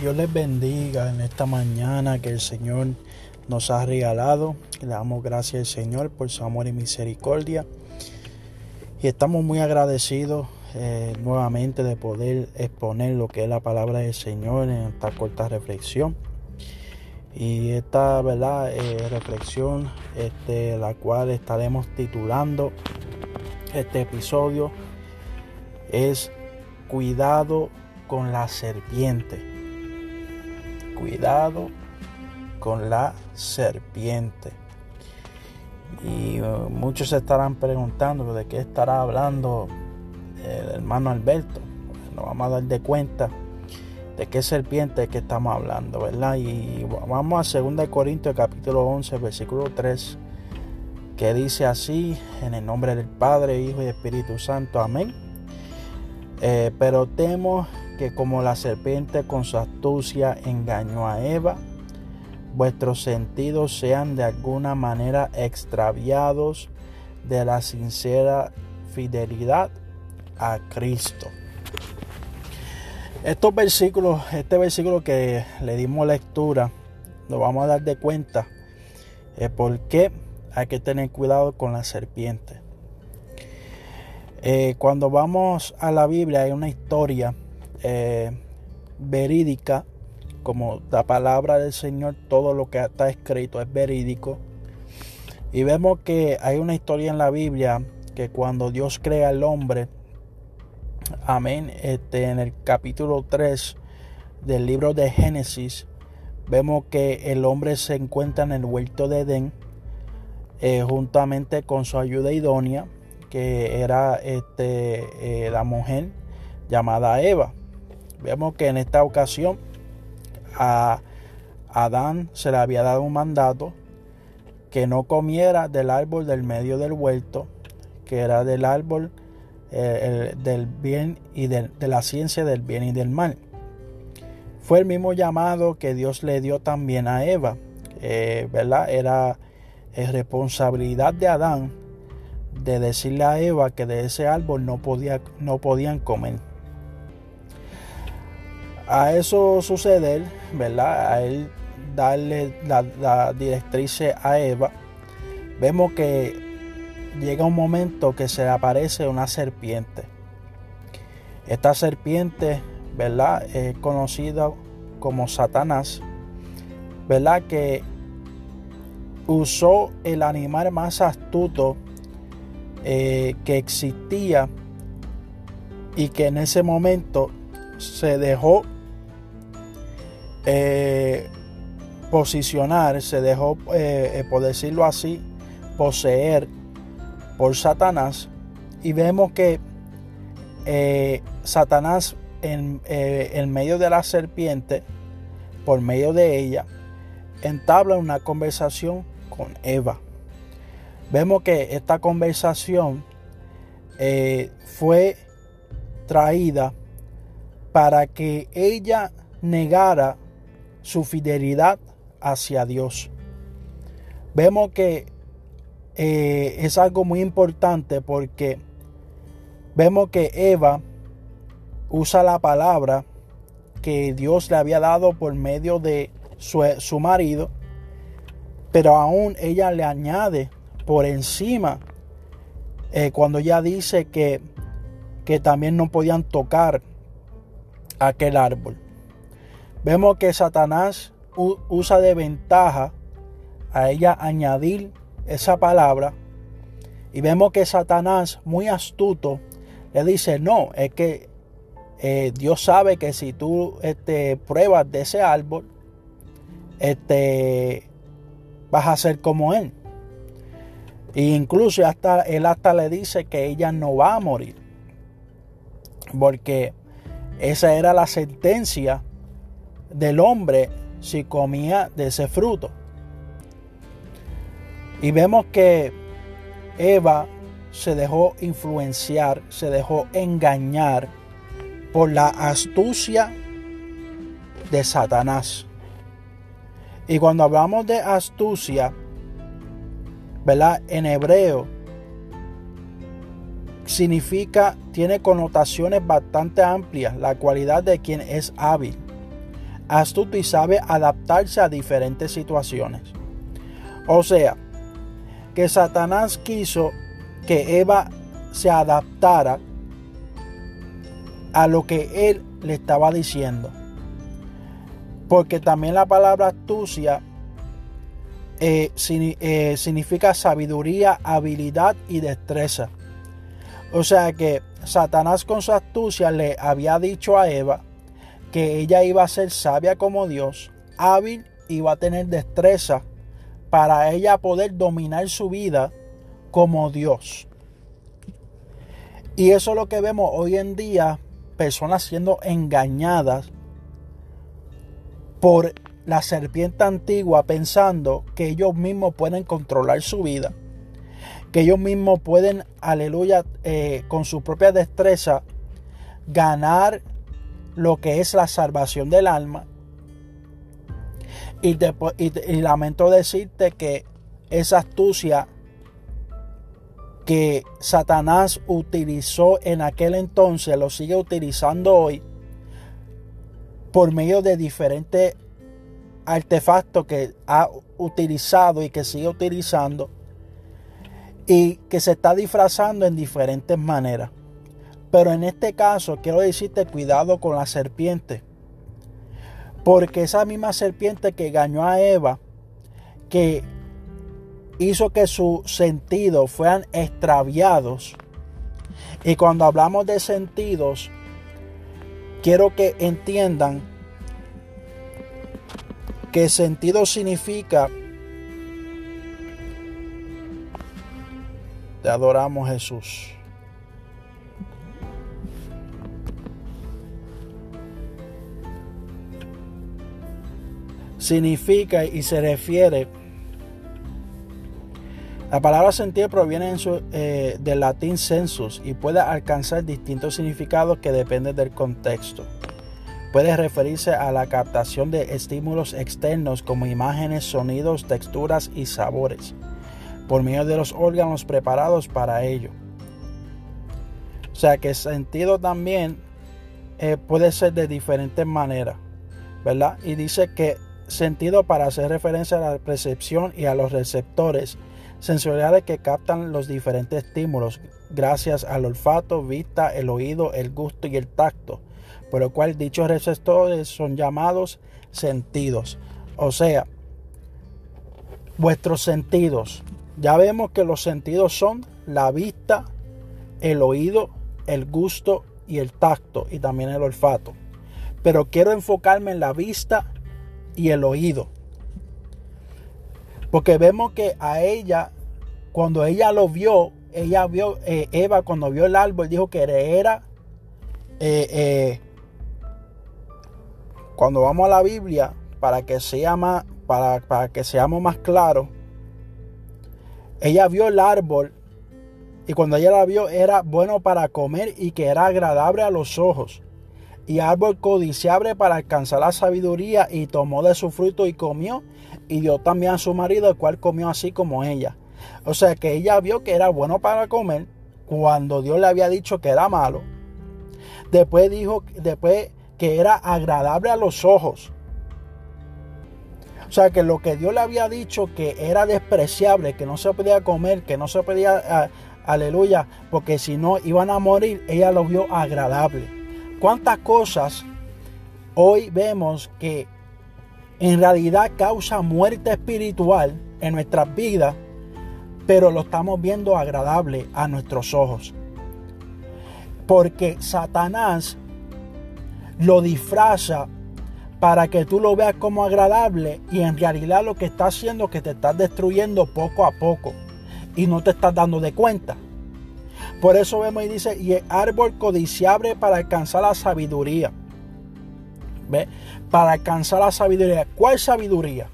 Dios les bendiga en esta mañana que el Señor nos ha regalado. Le damos gracias al Señor por su amor y misericordia. Y estamos muy agradecidos eh, nuevamente de poder exponer lo que es la palabra del Señor en esta corta reflexión. Y esta verdad eh, reflexión, este, la cual estaremos titulando este episodio, es Cuidado con la serpiente cuidado con la serpiente. Y uh, muchos se estarán preguntando de qué estará hablando el hermano Alberto. Nos vamos a dar de cuenta de qué serpiente es que estamos hablando, ¿verdad? Y vamos a 2 Corintios capítulo 11, versículo 3, que dice así, en el nombre del Padre, Hijo y Espíritu Santo, amén. Eh, pero temo que como la serpiente con su astucia engañó a Eva, vuestros sentidos sean de alguna manera extraviados de la sincera fidelidad a Cristo. Estos versículos, este versículo que le dimos lectura, nos vamos a dar de cuenta de por qué hay que tener cuidado con la serpiente. Eh, cuando vamos a la Biblia hay una historia eh, verídica, como la palabra del Señor, todo lo que está escrito es verídico. Y vemos que hay una historia en la Biblia que cuando Dios crea al hombre, amén, este, en el capítulo 3 del libro de Génesis, vemos que el hombre se encuentra en el huerto de Edén, eh, juntamente con su ayuda idónea, que era este, eh, la mujer llamada Eva. Vemos que en esta ocasión a Adán se le había dado un mandato que no comiera del árbol del medio del huerto, que era del árbol eh, del bien y de la ciencia del bien y del mal. Fue el mismo llamado que Dios le dio también a Eva, ¿verdad? Era responsabilidad de Adán de decirle a Eva que de ese árbol no, podía, no podían comer a eso suceder, ¿verdad? A él darle la, directriz a Eva, vemos que llega un momento que se aparece una serpiente. Esta serpiente, ¿verdad? Es conocida como Satanás, ¿verdad? Que usó el animal más astuto eh, que existía y que en ese momento se dejó eh, posicionar, se dejó, eh, eh, por decirlo así, poseer por Satanás. Y vemos que Satanás en, en, medio de la serpiente, por medio de ella, entabla una conversación con Eva. Vemos que esta conversación fue traída para que ella negara su fidelidad hacia Dios. Vemos que eh, es algo muy importante porque vemos que Eva usa la palabra que Dios le había dado por medio de su, marido, pero aún ella le añade por encima eh, cuando ella dice que, que también no podían tocar aquel árbol. Vemos que Satanás usa de ventaja a ella añadir esa palabra. Y vemos que Satanás, muy astuto, le dice, no, es que eh, Dios sabe que si tú este, pruebas de ese árbol, este, vas a ser como él. E incluso hasta, él hasta le dice que ella no va a morir. Porque esa era la sentencia del hombre si comía de ese fruto. Y vemos que Eva se dejó influenciar, se dejó engañar por la astucia de Satanás. Y cuando hablamos de astucia, ¿verdad? En hebreo significa, tiene connotaciones bastante amplias, la cualidad de quien es hábil astuto y sabe adaptarse a diferentes situaciones. O sea, que Satanás quiso que Eva se adaptara a lo que él le estaba diciendo. Porque también la palabra astucia eh, eh, significa sabiduría, habilidad y destreza. O sea que Satanás con su astucia le había dicho a Eva que ella iba a ser sabia como Dios, hábil va a tener destreza para ella poder dominar su vida como Dios. Y eso es lo que vemos hoy en día, personas siendo engañadas por la serpiente antigua pensando que ellos mismos pueden controlar su vida, que ellos mismos pueden, aleluya, eh, con su propia destreza, ganar lo que es la salvación del alma. Y, y lamento decirte que esa astucia que Satanás utilizó en aquel entonces, lo sigue utilizando hoy por medio de diferentes artefacto que ha utilizado y que sigue utilizando y que se está disfrazando en diferentes maneras. Pero en este caso quiero decirte cuidado con la serpiente. Porque esa misma serpiente que engañó a Eva, que hizo que sus sentidos fueran extraviados. Y cuando hablamos de sentidos, quiero que entiendan ¿Qué sentido significa te adoramos Jesús. Significa y se refiere la palabra sentido proviene eh, del latín sensus y puede alcanzar distintos significados que dependen del contexto. Puede referirse a la captación de estímulos externos como imágenes, sonidos, texturas y sabores, por medio de los órganos preparados para ello. O sea que sentido también eh, puede ser de diferentes maneras, ¿verdad? Y dice que sentido para hacer referencia a la percepción y a los receptores sensoriales que captan los diferentes estímulos gracias al olfato, vista, el oído, el gusto y el tacto por lo cual dichos receptores son llamados sentidos. O sea, vuestros sentidos. Ya vemos que los sentidos son la vista, el oído, el gusto y el tacto y también el olfato. Pero quiero enfocarme en la vista y el oído. Porque vemos que a ella, cuando ella lo vio, ella vio, eh, Eva cuando vio el árbol dijo que era eh, eh, cuando vamos a la Biblia, para que, sea más, para, para que seamos más claros, ella vio el árbol y cuando ella la vio era bueno para comer y que era agradable a los ojos. Y árbol codiciable para alcanzar la sabiduría y tomó de su fruto y comió y dio también a su marido el cual comió así como ella. O sea que ella vio que era bueno para comer cuando Dios le había dicho que era malo. Después dijo, después que era agradable a los ojos. O sea que lo que Dios le había dicho que era despreciable, que no se podía comer, que no se podía, aleluya, porque si no iban a morir, ella lo vio agradable. ¿Cuántas cosas hoy vemos que en realidad causa muerte espiritual en nuestras vidas, pero lo estamos viendo agradable a nuestros ojos? Porque Satanás lo disfraza para que tú lo veas como agradable y en realidad lo que está haciendo es que te estás destruyendo poco a poco y no te estás dando de cuenta. Por eso vemos y dice, y el árbol codiciable para alcanzar la sabiduría. ¿Ve? Para alcanzar la sabiduría. ¿Cuál sabiduría?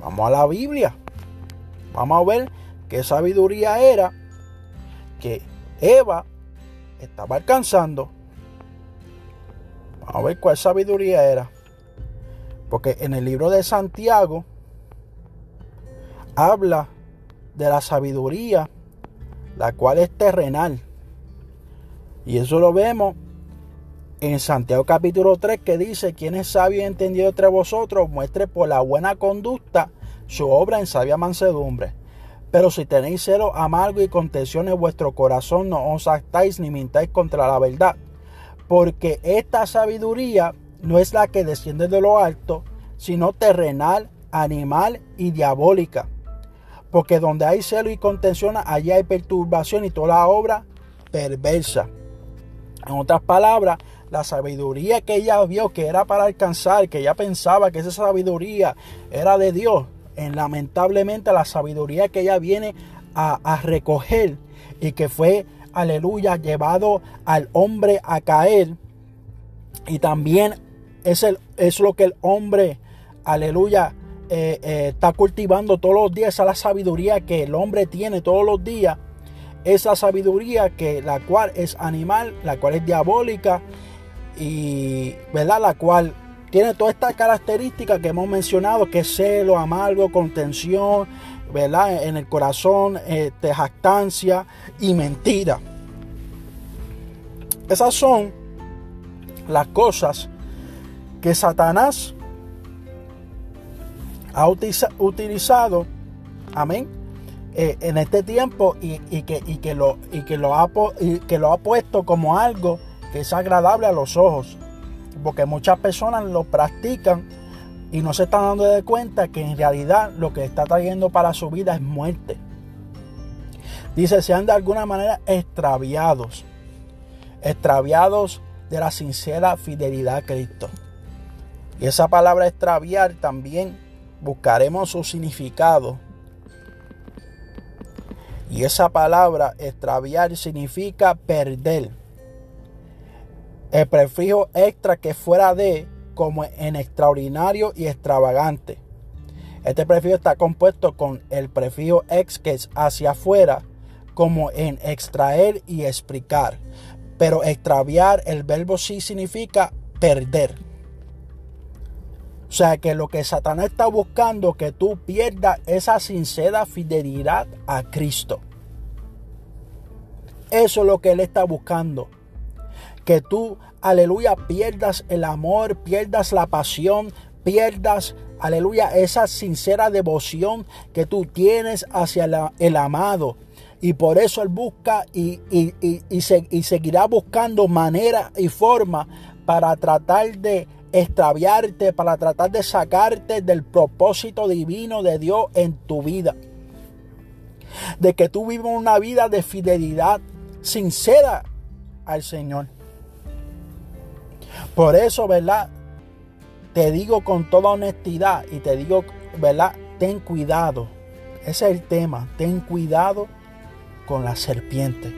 Vamos a la Biblia. Vamos a ver qué sabiduría era que Eva estaba alcanzando a ver cuál sabiduría era. Porque en el libro de Santiago habla de la sabiduría, la cual es terrenal. Y eso lo vemos en Santiago capítulo 3 que dice, quien es sabio y entendido entre vosotros, muestre por la buena conducta su obra en sabia mansedumbre. Pero si tenéis celo amargo y contención en vuestro corazón, no os actáis ni mintáis contra la verdad. Porque esta sabiduría no es la que desciende de lo alto, sino terrenal, animal y diabólica. Porque donde hay celo y contención, allí hay perturbación y toda la obra perversa. En otras palabras, la sabiduría que ella vio que era para alcanzar, que ella pensaba que esa sabiduría era de Dios, en, lamentablemente la sabiduría que ella viene a, recoger y que fue, aleluya, llevado al hombre a caer. Y también es, el, es lo que el hombre, aleluya, eh, eh, está cultivando todos los días, esa la sabiduría que el hombre tiene todos los días. Esa sabiduría que la cual es animal, la cual es diabólica y verdad la cual tiene todas estas características que hemos mencionado, que es celo, amargo, contención, ¿verdad? En el corazón, este, jactancia y mentira. Esas son las cosas que Satanás ha utilizado, amén, eh, en este tiempo y, que, lo ha, y que lo ha puesto como algo que es agradable a los ojos porque muchas personas lo practican y no se están dando de cuenta que en realidad lo que está trayendo para su vida es muerte. Dice, sean de alguna manera extraviados, extraviados de la sincera fidelidad a Cristo. Y esa palabra extraviar también buscaremos su significado. Y esa palabra extraviar significa perder el prefijo extra que fuera de como en extraordinario y extravagante. Este prefijo está compuesto con el prefijo ex que es hacia afuera como en extraer y explicar. Pero extraviar el verbo sí significa perder. O sea que lo que Satanás está buscando que tú pierdas esa sincera fidelidad a Cristo. Eso es lo que él está buscando que tú, aleluya, pierdas el amor, pierdas la pasión, pierdas, aleluya, esa sincera devoción que tú tienes hacia el amado. Y por eso Él busca y, y, seguirá buscando manera y forma para tratar de extraviarte, para tratar de sacarte del propósito divino de Dios en tu vida. De que tú vivas una vida de fidelidad sincera al Señor. Por eso, ¿verdad? Te digo con toda honestidad y te digo, ¿verdad? Ten cuidado. Ese es el tema. Ten cuidado con la serpiente.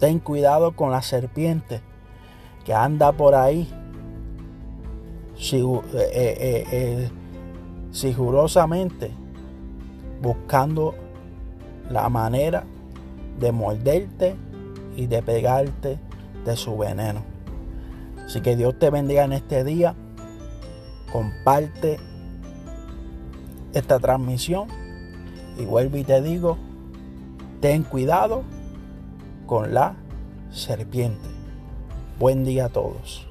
Ten cuidado con la serpiente que anda por ahí eh, eh, eh, sigurosamente buscando la manera de morderte y de pegarte de su veneno. Así que Dios te bendiga en este día. Comparte esta transmisión. Y vuelvo y te digo, ten cuidado con la serpiente. Buen día a todos.